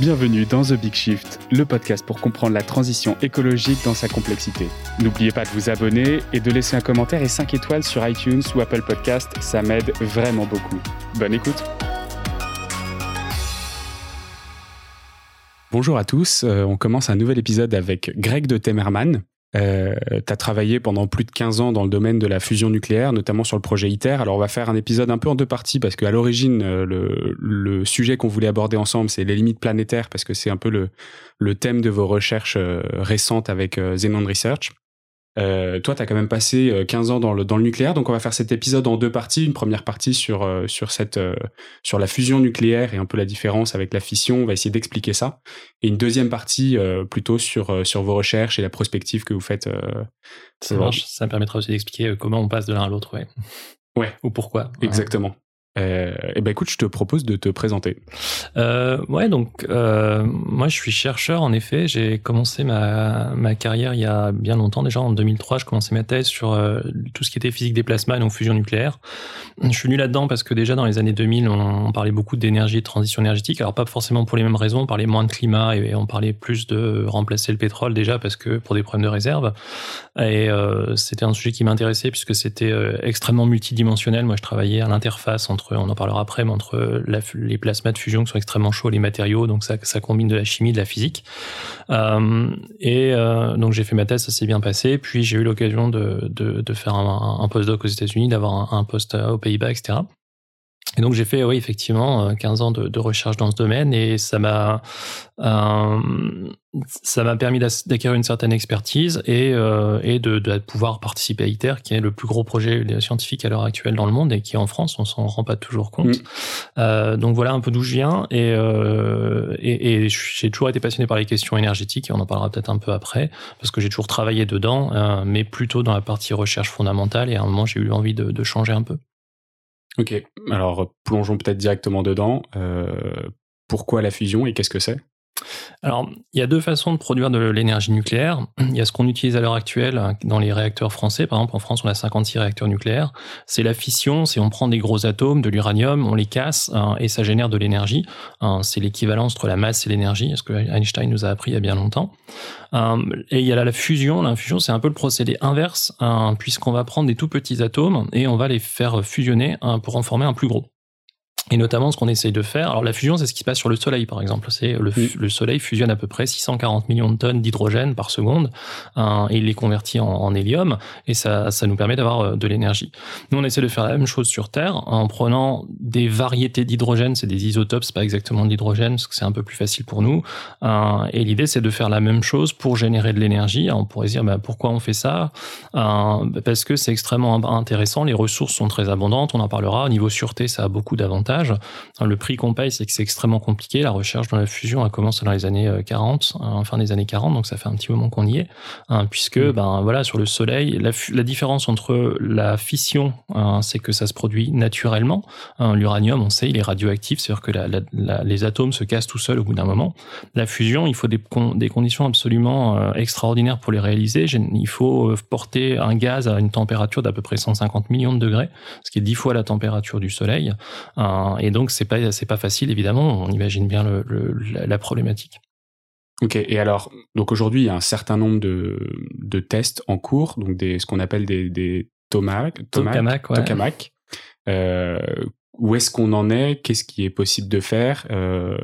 Bienvenue dans The Big Shift, le podcast pour comprendre la transition écologique dans sa complexité. N'oubliez pas de vous abonner et de laisser un commentaire et 5 étoiles sur iTunes ou Apple Podcast, ça m'aide vraiment beaucoup. Bonne écoute Bonjour à tous, euh, on commence un nouvel épisode avec Greg de Temerman. Euh, tu as travaillé pendant plus de 15 ans dans le domaine de la fusion nucléaire, notamment sur le projet ITER. Alors on va faire un épisode un peu en deux parties parce qu'à l'origine, euh, le, le, sujet qu'on voulait aborder ensemble, c'est les limites planétaires parce que c'est un peu le, le thème de vos recherches euh, récentes avec euh, Xenon Research. Euh, toi, tu as quand même passé 15 euh, ans dans le, dans le nucléaire, donc on va faire cet épisode en deux parties. Une première partie sur, euh, sur, cette, sur la fusion nucléaire et un peu la différence avec la fission. On va essayer d'expliquer ça. Et une deuxième partie plutôt sur, sur vos recherches et la prospective que vous faites. ça marche. Ça me permettra aussi d'expliquer comment on passe de l'un à l'autre, ouais. Ouais. Ou pourquoi. Exactement. Euh, eh ben écoute, je te propose de te présenter. Euh, ouais, donc euh, moi je suis chercheur en effet. J'ai commencé ma, ma carrière il y a bien longtemps déjà. En 2003, je commençais ma thèse sur euh, tout ce qui était physique des plasmas, donc fusion nucléaire. Je suis venu là-dedans parce que déjà dans les années 2000, on, on parlait beaucoup d'énergie et de transition énergétique. Alors pas forcément pour les mêmes raisons. On parlait moins de climat et, on parlait plus de remplacer le pétrole déjà parce que pour des problèmes de réserve. Et euh, c'était un sujet qui m'intéressait puisque c'était euh, extrêmement multidimensionnel. Moi, je travaillais à l'interface entre on en parlera après, mais entre les plasmas de fusion qui sont extrêmement chauds, les matériaux, donc ça, combine de la chimie, de la physique. Euh, et euh, donc j'ai fait ma thèse, ça s'est bien passé. Puis j'ai eu l'occasion de, faire un, postdoc aux États-Unis, d'avoir un, un poste aux Pays-Bas, etc. Et donc j'ai fait, oui, effectivement, 15 euh, ans de, de, recherche dans ce domaine et ça m'a euh, ça m'a permis d'acquérir une certaine expertise et, euh, et de, de, pouvoir participer à ITER, qui est le plus gros projet scientifique à l'heure actuelle dans le monde et qui en France, on s'en rend pas toujours compte. Mm. Euh, donc voilà un peu d'où je viens et, euh, et, et j'ai toujours été passionné par les questions énergétiques et on en parlera peut-être un peu après parce que j'ai toujours travaillé dedans, euh, mais plutôt dans la partie recherche fondamentale et à un moment j'ai eu envie de, de changer un peu. Ok, alors plongeons peut-être directement dedans. Euh, pourquoi la fusion et qu'est-ce que c'est? Alors, il y a deux façons de produire de l'énergie nucléaire. Il y a ce qu'on utilise à l'heure actuelle dans les réacteurs français. Par exemple, en France, on a 56 réacteurs nucléaires. C'est la fission, c'est on prend des gros atomes, de l'uranium, on les casse hein, et ça génère de l'énergie. Hein, c'est l'équivalence entre la masse et l'énergie, ce que Einstein nous a appris il y a bien longtemps. Et il y a la fusion. La fusion, c'est un peu le procédé inverse, hein, puisqu'on va prendre des tout petits atomes et on va les faire fusionner pour en former un plus gros. Et notamment, ce qu'on essaye de faire, alors la fusion, c'est ce qui se passe sur le Soleil, par exemple. C'est le, le, Soleil fusionne à peu près 640 millions de tonnes d'hydrogène par seconde, hein, et il les convertit en, en, hélium, et ça, ça nous permet d'avoir euh, de l'énergie. Nous, on essaie de faire la même chose sur Terre, en prenant des variétés d'hydrogène, c'est des isotopes, c'est pas exactement de l'hydrogène, parce que c'est un peu plus facile pour nous. Euh, et l'idée, c'est de faire la même chose pour générer de l'énergie. On pourrait se dire, bah, pourquoi on fait ça euh, Parce que c'est extrêmement intéressant, les ressources sont très abondantes, on en parlera. Au niveau sûreté, ça a beaucoup d'avantages. Le prix qu'on paye, c'est que c'est extrêmement compliqué. La recherche dans la fusion a commencé dans les années 40, euh, euh, fin des années 40, donc ça fait un petit moment qu'on y est, hein, puisque mm. ben voilà sur le Soleil, la, la différence entre la fission, hein, c'est que ça se produit naturellement. Hein, l'uranium, on sait, il est radioactif, c'est-à-dire que la, la, les atomes se cassent tout seuls au bout d'un moment. La fusion, il faut des, des conditions absolument euh, extraordinaires pour les réaliser. Il faut porter un gaz à une température d'à peu près 150 millions de degrés, ce qui est dix fois la température du Soleil. Et donc, c'est pas, c'est pas facile, évidemment. On imagine bien le, le, la, problématique. Ok. Et alors, donc aujourd'hui, il y a un certain nombre de, de tests en cours, donc des, ce qu'on appelle des, des tomac, tokamak, ouais. tokamak. Euh, où est-ce qu'on en est? Qu'est-ce qui est possible de faire? Euh,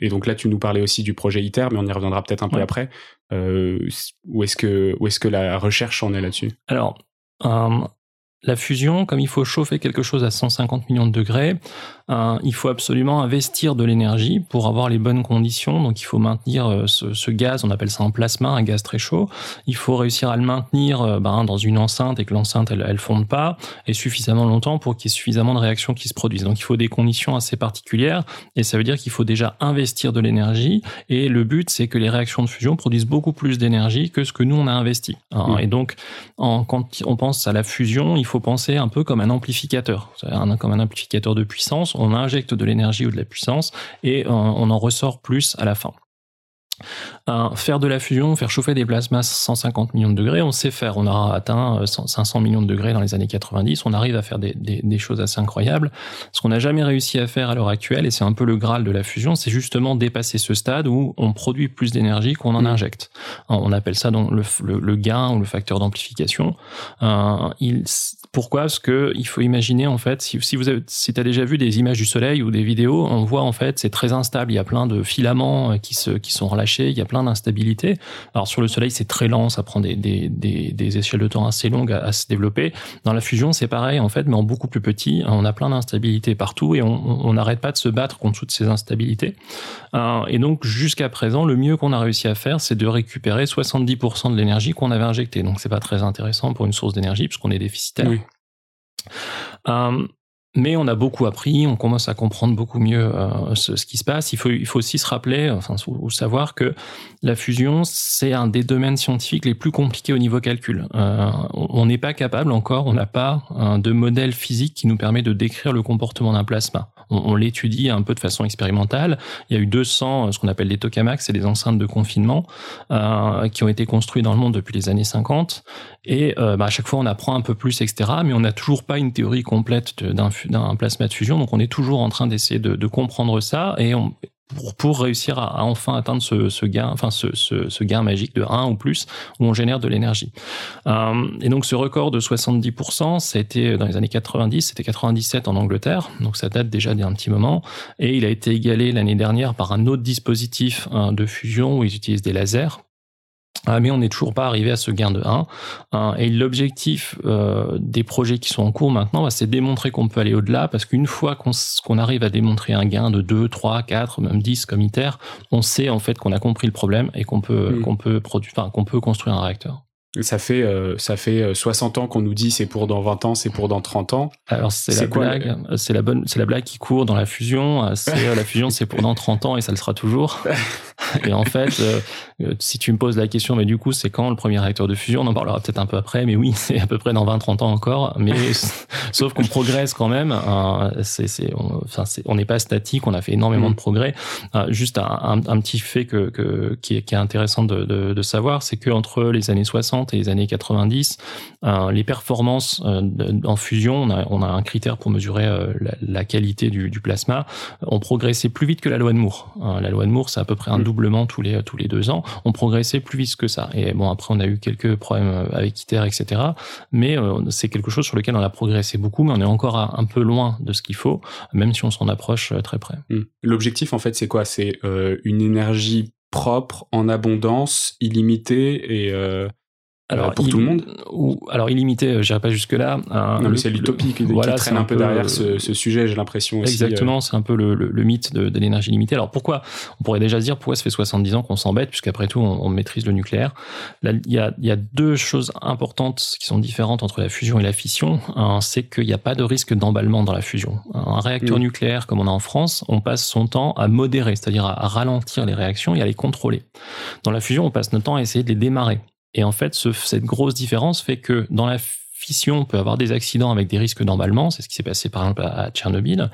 Et donc là, tu nous parlais aussi du projet ITER, mais on y reviendra peut-être un peu après. Euh, où est-ce que où est-ce que la recherche en est là-dessus? Alors, la fusion, comme il faut chauffer quelque chose à 150 millions de degrés, euh, il faut absolument investir de l'énergie pour avoir les bonnes conditions. Donc il faut maintenir euh, ce, ce, gaz, on appelle ça un plasma, un gaz très chaud. Il faut réussir à le maintenir euh, ben, dans une enceinte et que l'enceinte elle, elle fonde pas et suffisamment longtemps pour qu'il y ait suffisamment de réactions qui se produisent. Donc il faut des conditions assez particulières et ça veut dire qu'il faut déjà investir de l'énergie et le but c'est que les réactions de fusion produisent beaucoup plus d'énergie que ce que nous on a investi. Mmh. Et donc en, quand on pense à la fusion, il faut penser un peu comme un amplificateur, un, comme un amplificateur de puissance on injecte de l'énergie ou de la puissance et on en ressort plus à la fin. Faire de la fusion, faire chauffer des plasmas 150 millions de degrés, on sait faire. On a atteint 500 euh, millions de degrés dans les années 90. On arrive à faire des, des, choses assez incroyables. Ce qu'on n'a jamais réussi à faire à l'heure actuelle, et c'est un peu le graal de la fusion, c'est justement dépasser ce stade où on produit plus d'énergie qu'on en mmh. injecte. On appelle ça donc le, le, gain ou le facteur d'amplification. Euh, pourquoi? Parce que il faut imaginer en fait, si, si vous avez, si as déjà vu des images du soleil ou des vidéos, on voit en fait c'est très instable. Il y a plein de filaments euh, qui se qui sont Il y a plein d'instabilités. Alors sur le Soleil, c'est très lent, ça prend des, des, des, des, échelles de temps assez longues à, se développer. Dans la fusion, c'est pareil en fait, mais en beaucoup plus petit. On a plein d'instabilités partout et on n'arrête pas de se battre contre toutes ces instabilités. Euh, et donc jusqu'à présent, le mieux qu'on a réussi à faire, c'est de récupérer 70% de l'énergie qu'on avait injectée. Donc c'est pas très intéressant pour une source d'énergie puisqu'on est déficitaire. Oui. Euh, mais on a beaucoup appris, on commence à comprendre beaucoup mieux euh, ce, qui se passe. Il faut, aussi se rappeler, enfin, ou savoir que la fusion, c'est un des domaines scientifiques les plus compliqués au niveau calcul. Euh, on n'est pas capable encore, on n'a pas de modèle physique qui nous permet de décrire le comportement d'un plasma. On, on l'étudie un peu de façon expérimentale. Il y a eu 200, ce qu'on appelle des tokamaks, c'est des enceintes de confinement, euh, qui ont été construites dans le monde depuis les années 50. Et euh, bah, à chaque fois, on apprend un peu plus, etc. Mais on n'a toujours pas une théorie complète d'un plasma de fusion. Donc, on est toujours en train d'essayer de, de, comprendre ça. Et on, pour, réussir à, enfin atteindre ce, gain, enfin ce, gain magique de 1 ou plus, où on génère de l'énergie. Euh, et donc ce record de 70%, ça a été dans les années 90, c'était 97 en Angleterre, donc ça date déjà d'un petit moment, et il a été égalé l'année dernière par un autre dispositif hein, de fusion où ils utilisent des lasers mais on n'est toujours pas arrivé à ce gain de 1. Hein. et l'objectif euh, des projets qui sont en cours maintenant, bah, c'est démontrer qu'on peut aller au-delà, parce qu'une fois qu'on arrive à démontrer un gain de 2, 3, 4, même 10 comme ITER, on sait en fait qu'on a compris le problème et qu'on peut, qu'on peut, produire, enfin, qu'on peut construire un réacteur. Ça fait, euh, ça fait 60 euh, ans qu'on nous dit c'est pour dans 20 ans, c'est pour dans 30 ans. Alors c'est la blague, c'est la bonne, c'est la blague qui court dans la fusion. C'est la fusion, c'est pour dans 30 ans et ça le sera toujours. et en fait, euh, si tu me poses la question, mais du coup, c'est quand le premier réacteur de fusion? On en parlera peut-être un peu après, mais oui, c'est à peu près dans 20-30 ans encore. Mais sauf qu'on progresse quand même. c'est, c'est, on, enfin, n'est pas statique. On a fait énormément de mm. progrès. juste un, un, petit fait que, que qui, est, qui est intéressant de, de, de savoir, c'est que entre les années 60 et les années 90, euh, les performances euh, en fusion, on a, on a, un critère pour mesurer euh, la, qualité du, du, plasma, ont progressé plus vite que la loi de Moore. la loi de Moore, c'est à peu près un mm. Tous les, tous les deux ans. On progressait plus vite que ça. Et bon, après, on a eu quelques problèmes avec ITER, etc. Mais c'est quelque chose sur lequel on a progressé beaucoup, mais on est encore un peu loin de ce qu'il faut, même si on s'en approche très près. Mm. L'objectif, en fait, c'est quoi? C'est une énergie propre, en abondance, illimitée et alors, pour tout le monde. ou alors illimité euh, j'irai pas jusque là hein, non mais c'est l'utopie qui, voilà, traîne un, peu, derrière ce, ce sujet j'ai l'impression aussi exactement euh. c'est un peu le, le, mythe de, de l'énergie limitée. Alors pourquoi? On pourrait déjà dire pourquoi ça fait 70 ans qu'on s'embête puisqu'après tout on, on, maîtrise le nucléaire. Il y a, y a deux choses importantes qui sont différentes entre la fusion et la fission. C'est qu'il n'y a pas de risque d'emballement dans la fusion. Un réacteur mm. nucléaire comme on a en France on passe son temps à modérer c'est-à-dire à ralentir les réactions et à les contrôler. Dans la fusion on passe notre temps à essayer de les démarrer et en fait, ce, cette grosse différence fait que dans la fission peut avoir des accidents avec des risques d'emballement. C'est ce qui s'est passé par exemple à Tchernobyl.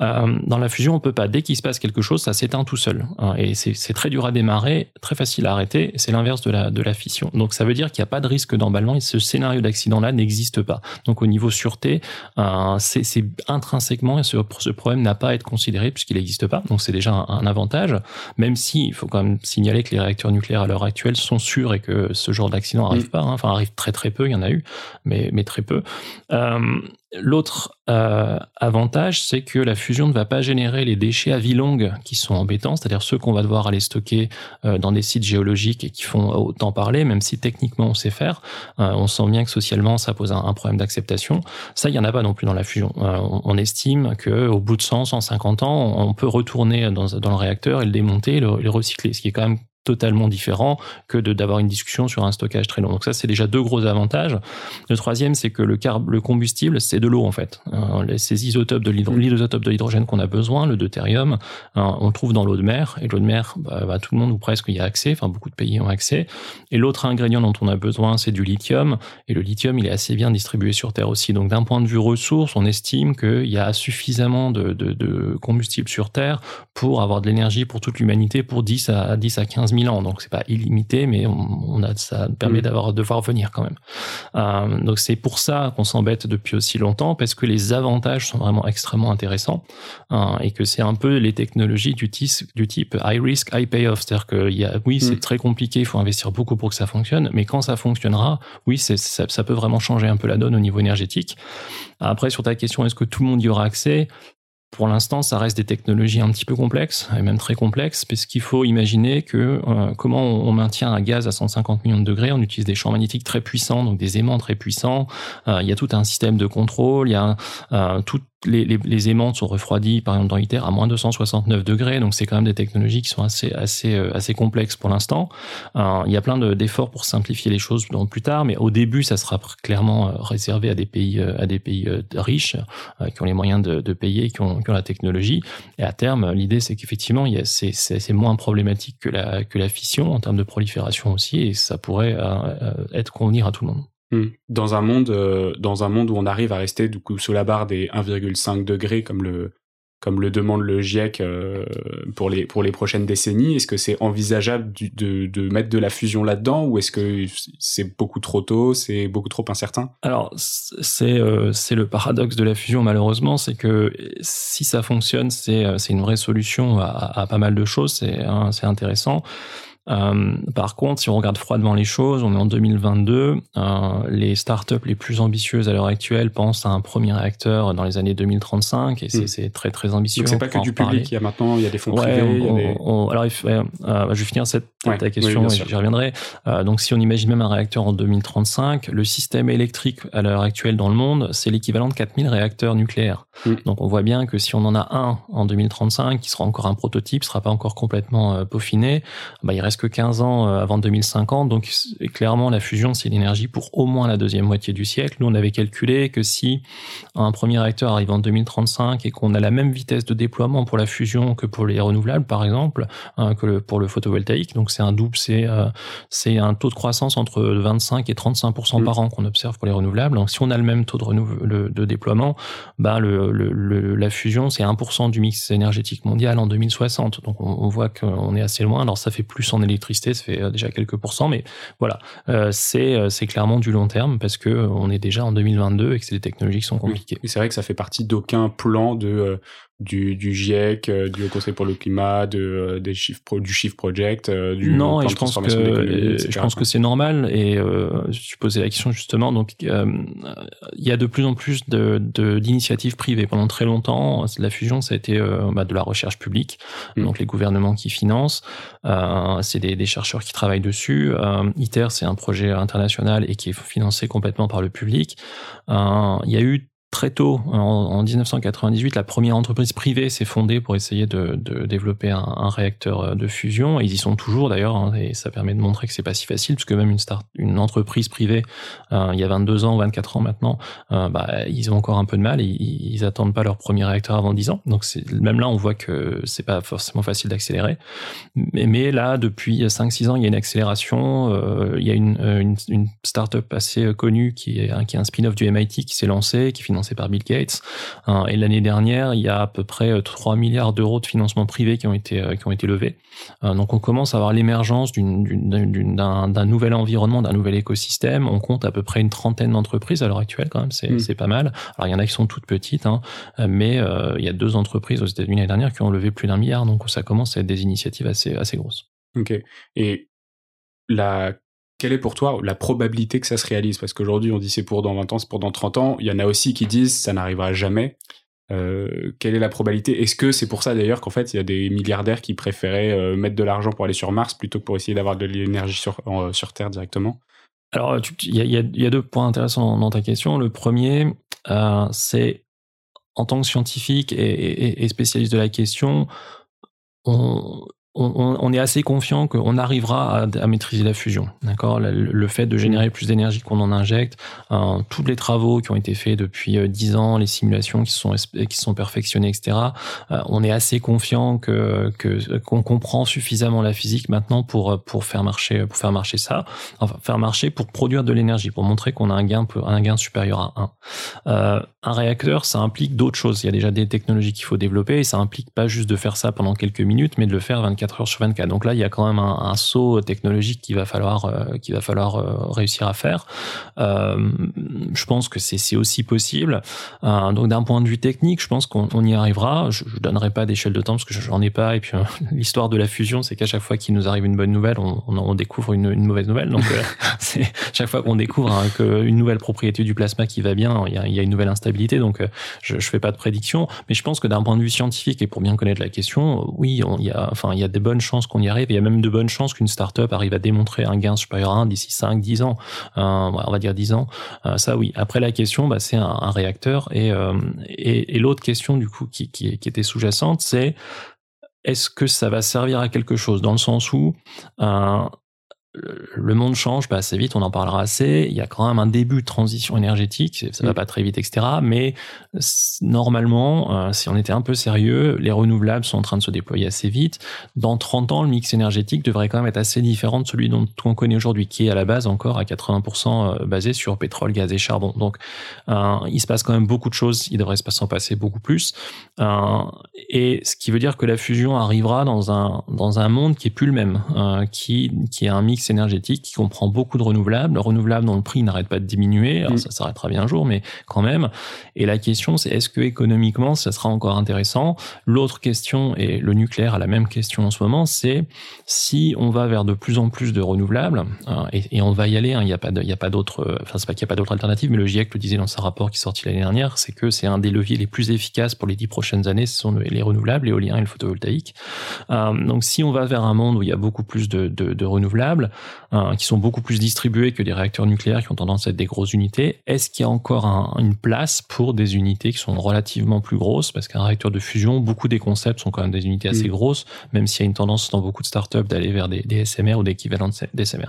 Euh, dans la fusion, on peut pas. Dès qu'il se passe quelque chose, ça s'éteint tout seul. Hein, et c'est très dur à démarrer, très facile à arrêter. C'est l'inverse de la, de la fission. Donc ça veut dire qu'il n'y a pas de risque d'emballement et ce scénario d'accident-là n'existe pas. Donc au niveau sûreté, euh, c'est intrinsèquement, ce, ce problème n'a pas à être considéré puisqu'il n'existe pas. Donc c'est déjà un, avantage, même si il faut quand même signaler que les réacteurs nucléaires à l'heure actuelle sont sûrs et que ce genre d'accident n'arrive mm. pas. Hein. Enfin, arrive très très peu, il y en a eu, mais mais très peu. Euh, l'autre euh, avantage, c'est que la fusion ne va pas générer les déchets à vie longue qui sont embêtants, c'est-à-dire ceux qu'on va devoir aller stocker euh, dans des sites géologiques et qui font autant parler, même si techniquement on sait faire. on sent bien que socialement ça pose un, problème d'acceptation. Ça, il y en a pas non plus dans la fusion. on, estime que au bout de 100, 150 ans, on peut retourner dans, le réacteur et le démonter, le, le recycler, ce qui est quand même totalement différent que d'avoir une discussion sur un stockage très long. Donc ça, c'est déjà deux gros avantages. Le troisième, c'est que le, carb, le combustible, c'est de l'eau en fait. Euh, ces isotopes de l'hydrogène qu'on a besoin, le deutérium, euh, on trouve dans l'eau de mer. Et l'eau de mer, bah, bah, tout le monde ou presque y a accès. Enfin, beaucoup de pays ont accès. Et l'autre ingrédient dont on a besoin, c'est du lithium. Et le lithium, il est assez bien distribué sur Terre aussi. Donc d'un point de vue ressources, on estime qu'il y a suffisamment de, de, de combustible sur Terre pour avoir de l'énergie pour toute l'humanité pour 10 à 10 à 15 15 000 ans, donc c'est pas illimité, mais on, a ça permet mm. d'avoir de voir venir quand même. Euh, donc c'est pour ça qu'on s'embête depuis aussi longtemps parce que les avantages sont vraiment extrêmement intéressants hein, et que c'est un peu les technologies du, du type high risk, high payoff, c'est-à-dire que y a, oui c'est mm. très compliqué, il faut investir beaucoup pour que ça fonctionne, mais quand ça fonctionnera, oui ça, ça peut vraiment changer un peu la donne au niveau énergétique. Après sur ta question, est-ce que tout le monde y aura accès? Pour l'instant, ça reste des technologies un petit peu complexes, et même très complexes, parce qu'il faut imaginer que euh, comment on maintient un gaz à 150 millions de degrés, on utilise des champs magnétiques très puissants, donc des aimants très puissants, euh, il y a tout un système de contrôle, il y a euh, tout, les, les, les, aimants sont refroidis, par exemple dans ITER, à moins 269 degrés, donc c'est quand même des technologies qui sont assez assez euh, assez complexes pour l'instant. Euh, il y a plein d'efforts pour simplifier les choses dans, plus tard, mais au début, ça sera clairement euh, réservé à des pays à des pays riches qui ont les moyens de, de payer, qui ont, qui ont, la technologie. Et à terme, l'idée c'est qu'effectivement, c'est moins problématique que la que la fission en termes de prolifération aussi, et ça pourrait être convenir à tout le monde. Hmm. Dans un monde, euh, dans un monde où on arrive à rester du coup sous la barre des 1,5 degrés comme le comme le demande le GIEC euh, pour les pour les prochaines décennies, est-ce que c'est envisageable de, de mettre de la fusion là-dedans ou est-ce que c'est beaucoup trop tôt, c'est beaucoup trop incertain? Alors c'est euh, c'est le paradoxe de la fusion malheureusement, c'est que si ça fonctionne, c'est c'est une vraie solution à, à pas mal de choses, c'est hein, c'est intéressant. Euh, par contre, si on regarde froidement les choses, on est en 2022. Euh, les startups les plus ambitieuses à l'heure actuelle pensent à un premier réacteur dans les années 2035 et c'est hmm. très très ambitieux. Donc c'est pas que du public, il y a maintenant il y a des fonds privés. alors euh, je vais finir cette ta question et j'y reviendrai. Euh, donc si on imagine même un réacteur en 2035, le système électrique à l'heure actuelle dans le monde, c'est l'équivalent de 4000 réacteurs nucléaires. Hmm. Donc on voit bien que si on en a un en 2035, qui sera encore un prototype, sera pas encore complètement peaufiné, bah, il reste que 15 ans euh, avant 2050. Donc clairement, la fusion, c'est l'énergie pour au moins la deuxième moitié du siècle. Nous, on avait calculé que si un premier réacteur arrive en 2035 et qu'on a la même vitesse de déploiement pour la fusion que pour les renouvelables, par exemple, hein, que le, pour le photovoltaïque, donc c'est un double, c'est euh, c'est un taux de croissance entre 25 et 35 mmh. par an qu'on observe pour les renouvelables. Donc si on a le même taux de, de déploiement, bah le, le, la fusion, c'est 1% du mix énergétique mondial en 2060. Donc on, on voit qu'on est assez loin. Alors ça fait plus en électricité, ça fait euh, déjà quelques pourcents, mais voilà, euh, c'est euh, c'est clairement du long terme parce que on est déjà en 2022 et que c'est des technologies qui sont compliquées. c'est vrai que ça fait partie d'aucun plan de du, du GIEC, euh, du Conseil pour le climat, de, euh, des chiffres du Shift Project, euh, du non, et je pense que je pense que c'est normal. Et euh, tu posais la question justement. Donc, il y a de plus en plus de d'initiatives privées. Pendant très longtemps, la fusion, ça a été bah, de la recherche publique. Mm. Donc, les gouvernements qui financent, c'est des, des, chercheurs qui travaillent dessus. ITER, c'est un projet international et qui est financé complètement par le public. Il y a eu très tôt, en, 1998, la première entreprise privée s'est fondée pour essayer de, de développer un, un, réacteur euh, de fusion. ils y sont toujours d'ailleurs, hein, et ça permet de montrer que c'est pas si facile, parce que même une start, une entreprise privée, euh, il y a 22 ans, 24 ans maintenant, euh, bah, ils ont encore un peu de mal. Et ils, ils attendent pas leur premier réacteur avant 10 ans. Donc même là, on voit que c'est pas forcément facile d'accélérer. Mais, mais, là, depuis 5-6 ans, il y a une accélération. Euh, il y a une, une, une start-up assez connue qui est, qui est un spin-off du MIT qui s'est lancé, qui finance par Bill Gates. Hein, et l'année dernière, il y a à peu près 3 euh, milliards d'euros de financement privé qui ont été euh, qui ont été levés. Euh, donc on commence à avoir l'émergence d'un nouvel environnement, d'un nouvel écosystème. On compte à peu près une trentaine d'entreprises à l'heure actuelle quand même, c'est mm. pas mal. Alors il y en a qui sont toutes petites, hein, mais il y a deux entreprises aux États-Unis l'année dernière qui ont levé plus d'un milliard, donc ça commence à être des initiatives assez assez grosses. Ok. Et la quelle est pour toi la probabilité que ça se réalise? Parce qu'aujourd'hui, on dit c'est pour dans 20 ans, c'est pour dans 30 ans. Il y en a aussi qui disent ça n'arrivera jamais. Euh, quelle est la probabilité? Est-ce que c'est pour ça d'ailleurs qu'en fait il y a des milliardaires qui préféraient euh, mettre de l'argent pour aller sur Mars plutôt que pour essayer d'avoir de l'énergie sur, euh, sur Terre directement? Alors il y a, deux points intéressants dans ta question. Le premier, c'est en tant que scientifique et, et, et, spécialiste de la question, on, on, est assez confiant qu'on arrivera à, à, maîtriser la fusion. D'accord, le, fait de générer plus d'énergie qu'on en injecte, euh, tous les travaux qui ont été faits depuis euh, dix ans, les simulations qui sont qui sont perfectionnées, etc. Euh, on est assez confiant que qu'on comprend suffisamment la physique maintenant pour pour faire marcher pour faire marcher ça, enfin faire marcher pour produire de l'énergie, pour montrer qu'on a un gain un gain supérieur à 1. un réacteur, ça implique d'autres choses. Il y a déjà des technologies qu'il faut développer et ça implique pas juste de faire ça pendant quelques minutes, mais de le faire 24 24 heures sur 24. Donc là, il y a quand même un, saut technologique qu'il va falloir, euh, qu'il va falloir euh, réussir à faire. Euh, je pense que c'est aussi possible. donc d'un point de vue technique, je pense qu'on y arrivera. Je, je donnerai pas d'échelle de temps parce que j'en ai pas. Et puis l'histoire de la fusion, c'est qu'à chaque fois qu'il nous arrive une bonne nouvelle, on, découvre une, une, mauvaise nouvelle. Donc chaque fois qu'on découvre hein, qu'une nouvelle propriété du plasma qui va bien, il y a, il y a une nouvelle instabilité. Donc je, je fais pas de prédiction, mais je pense que d'un point de vue scientifique et pour bien connaître la question, oui, il y a, enfin, il y a des bonnes chances qu'on y arrive. Il y a même de bonnes chances qu'une startup arrive à démontrer un gain supérieur à 1 d'ici 5, 10 ans. Euh, on va dire 10 ans. Euh, ça, oui. Après, la question, bah, c'est un, réacteur. Euh, et, et, l'autre question, du coup, qui, qui, qui était sous-jacente, c'est est-ce que ça va servir à quelque chose? Dans le sens où le monde change pas assez vite, on en parlera assez. Il y a quand même un début de transition énergétique, ça va mm. pas très vite, etc. Mais normalement, euh, si on était un peu sérieux, les renouvelables sont en train de se déployer assez vite. Dans 30 ans, le mix énergétique devrait quand même être assez différent de celui dont on connaît aujourd'hui, qui est à la base encore à 80% euh, basé sur pétrole, gaz et charbon. Donc, euh, il se passe quand même beaucoup de choses. Il devrait se s'en passer beaucoup plus. et ce qui veut dire que la fusion arrivera dans un dans un monde qui est plus le même, qui qui est un mix énergétique qui comprend beaucoup de renouvelables, renouvelables dont le prix n'arrête pas de diminuer. Alors, ça s'arrêtera bien un jour, mais quand même. Et la question, c'est est-ce que économiquement, ça sera encore intéressant? L'autre question, et le nucléaire a la même question en ce moment, c'est si on va vers de plus en plus de renouvelables, hein, et, on va y aller, hein, il n'y a pas, pas d'autre, enfin c'est pas qu'il n'y a pas d'autre alternative, mais le GIEC le disait dans son rapport qui est sorti l'année dernière, c'est que c'est un des leviers les plus efficaces pour les dix prochaines années, ce sont les renouvelables, l'éolien et le photovoltaïque. Euh, donc si on va vers un monde où il y a beaucoup plus de, de, de renouvelables, Hein, qui sont beaucoup plus distribués que des réacteurs nucléaires qui ont tendance à être des grosses unités. Est-ce qu'il y a encore une place pour des unités qui sont relativement plus grosses? Parce qu'un réacteur de fusion, beaucoup des concepts sont quand même des unités assez mm. grosses, même s'il y a une tendance dans beaucoup de startups d'aller vers des, des, SMR ou des équivalents des SMR.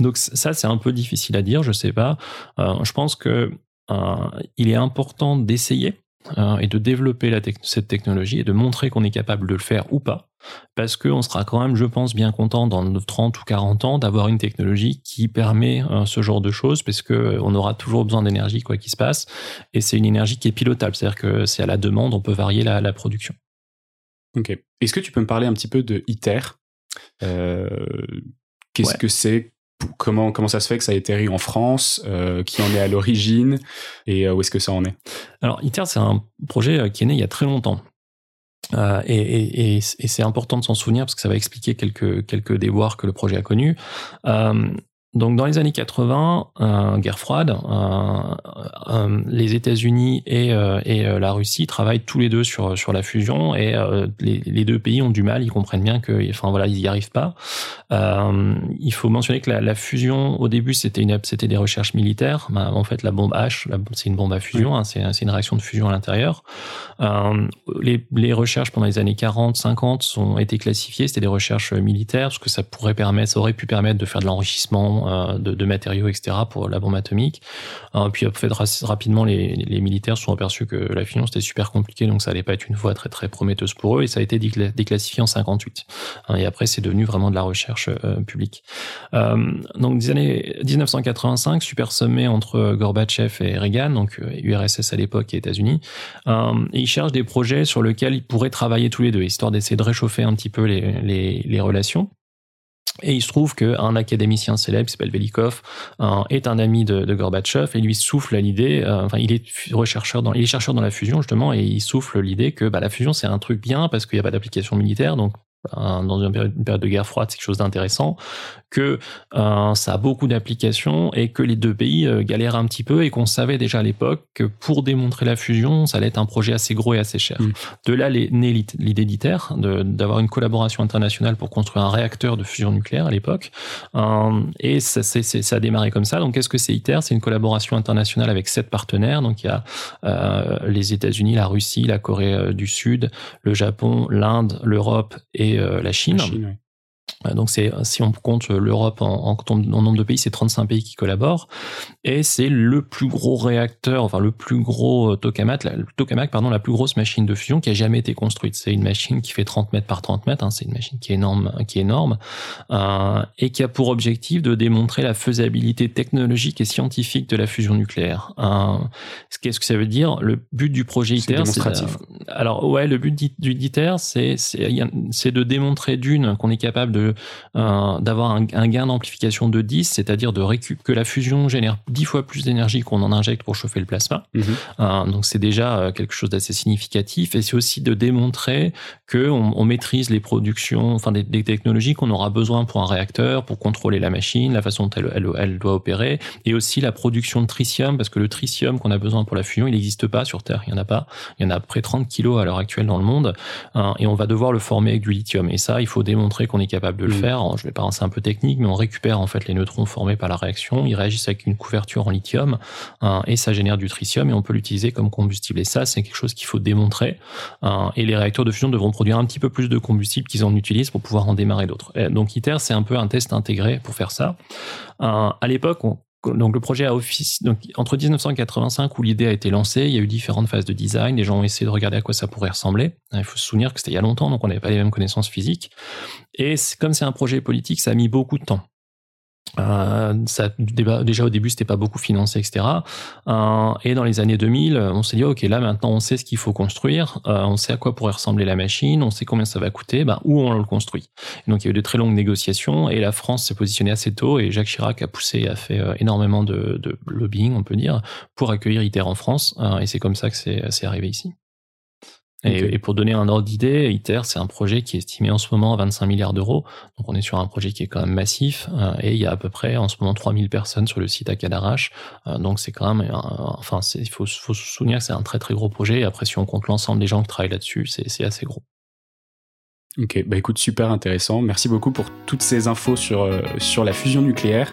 Donc ça, c'est un peu difficile à dire, je sais pas. Euh, je pense que euh, il est important d'essayer euh, et de développer la cette technologie et de montrer qu'on est capable de le faire ou pas. Parce qu'on sera quand même, je pense, bien content dans 30 ou 40 ans d'avoir une technologie qui permet euh, ce genre de choses, parce que euh, aura toujours besoin d'énergie, quoi qu'il se passe. Et c'est une énergie qui est pilotable, c'est-à-dire que c'est à la demande, on peut varier la, la production. Ok. Est-ce que tu peux me parler un petit peu de ITER Qu'est-ce que c'est? Comment comment ça se fait que ça a été en France, euh, qui en est à l'origine et euh, où est-ce que ça en est? Alors ITER c'est un projet euh, qui est né il y a très longtemps. Et, et, et c'est important de s'en souvenir parce que ça va expliquer quelques quelques déboires que le projet a connus. Euh, donc dans les années 80, euh, guerre froide, euh, euh, les États-Unis et, euh, et euh, la Russie travaillent tous les deux sur sur la fusion et les, les, deux pays ont du mal, ils comprennent bien que, enfin voilà, ils y arrivent pas. il faut mentionner que la, la fusion au début c'était une c'était des recherches militaires. Bah, en fait, la bombe H, c'est une bombe à fusion, hein, c'est c'est une réaction de fusion à l'intérieur. les, les recherches pendant les années 40, 50 ont été classifiées, c'était des recherches militaires parce que ça pourrait permettre, ça aurait pu permettre de faire de l'enrichissement euh, de, matériaux, etc. pour la bombe atomique. Euh, puis fait, rapidement, les, militaires se sont aperçus que la fusion c'était super compliqué, donc ça allait pas être une voie très très prometteuse pour eux, et ça a été déclassifié en 58. Hein, et après, c'est devenu vraiment de la recherche euh, publique. donc des années 1985, super sommet entre Gorbatchev et Reagan, donc URSS à l'époque et États-Unis. et ils cherchent des projets sur lesquels ils pourraient travailler tous les deux, histoire d'essayer de réchauffer un petit peu les relations. Et il se trouve qu'un académicien célèbre qui s'appelle Velikov est un ami de, Gorbatchev et lui souffle l'idée, euh, enfin il est rechercheur dans, il chercheur dans la fusion justement et il souffle l'idée que bah, la fusion c'est un truc bien parce qu'il n'y a pas d'application militaire donc dans une période, de guerre froide, c'est quelque chose d'intéressant, que euh, ça a beaucoup d'applications et que les deux pays euh, galèrent un petit peu et qu'on savait déjà à l'époque que pour démontrer la fusion, ça allait être un projet assez gros et assez cher. Mm. De là naît l'idée d'ITER, d'avoir une collaboration internationale pour construire un réacteur de fusion nucléaire à l'époque. Euh, et ça, ça a démarré comme ça. Donc qu'est-ce que c'est ITER? C'est une collaboration internationale avec sept partenaires. Donc il y a les États-Unis, la Russie, la Corée du Sud, le Japon, l'Inde, l'Europe et la Chine. Donc c'est si on compte l'Europe en, en, nombre de pays, c'est 35 pays qui collaborent et c'est le plus gros réacteur, enfin le plus gros tokamak, la, tokamak pardon, la plus grosse machine de fusion qui a jamais été construite. C'est une machine qui fait 30 mètres par 30 mètres, hein, c'est une machine qui est énorme, qui est énorme euh, et qui a pour objectif de démontrer la faisabilité technologique et scientifique de la fusion nucléaire. Euh, Qu'est-ce que ça veut dire? Le but du projet ITER, c'est alors ouais, le but du ITER, c'est de démontrer d'une qu'on est capable de euh, d'avoir un, gain d'amplification de 10, c'est-à-dire de récup que la fusion génère 10 fois plus d'énergie qu'on en injecte pour chauffer le plasma. Mhm. Euh, donc c'est déjà euh, quelque chose d'assez significatif et c'est aussi de démontrer que on, maîtrise les productions, enfin des, technologies qu'on aura besoin pour un réacteur, pour contrôler la machine, la façon dont elle, elle, doit opérer, et aussi la production de tritium, parce que le tritium qu'on a besoin pour la fusion, il n'existe pas sur Terre, il y en a pas. Il y en a à peu près 30 kilos à l'heure actuelle dans le monde, et on va devoir le former avec du lithium. Et ça, il faut démontrer qu'on est capable de le mm. faire. Je vais pas c'est un peu technique, mais on récupère en fait les neutrons formés par la réaction. Ils réagissent avec une couverture en lithium hein, et ça génère du tritium et on peut l'utiliser comme combustible. Et ça, c'est quelque chose qu'il faut démontrer. Hein, et les réacteurs de fusion devront produire un petit peu plus de combustible qu'ils en utilisent pour pouvoir en démarrer d'autres. Donc ITER, c'est un peu un test intégré pour faire ça. à l'époque, on donc le projet a office donc entre 1985 où l'idée a été lancée, il y a eu différentes phases de design, les gens ont essayé de regarder à quoi ça pourrait ressembler. Il faut se souvenir que c'était il y a longtemps, donc on n'avait pas les mêmes connaissances physiques. Et comme c'est un projet politique, ça a mis beaucoup de temps. Euh, ça, déjà au début, c'était pas beaucoup financé, etc. Euh, et dans les années 2000, on s'est dit ok, là maintenant, on sait ce qu'il faut construire, euh, on sait à quoi pourrait ressembler la machine, on sait combien ça va coûter, ben, où on le construit. donc il y a eu de très longues négociations et la France s'est positionnée assez tôt et Jacques Chirac a poussé, a fait énormément de, de lobbying, on peut dire, pour accueillir ITER en France. et c'est comme ça que c'est arrivé ici. Et, pour donner un ordre d'idée, ITER, c'est un projet qui est estimé en ce moment à 25 milliards d'euros. Donc on est sur un projet qui est quand même massif. Euh, et il y a à peu près en ce moment 3000 personnes sur le site à Cadarache. Euh, donc c'est quand même, enfin, il faut, faut, se souvenir que c'est un très très gros projet. Et après, si on compte l'ensemble des gens qui travaillent là-dessus, c'est assez gros. Ok, bah écoute, super intéressant. Merci beaucoup pour toutes ces infos sur, euh, sur la fusion nucléaire.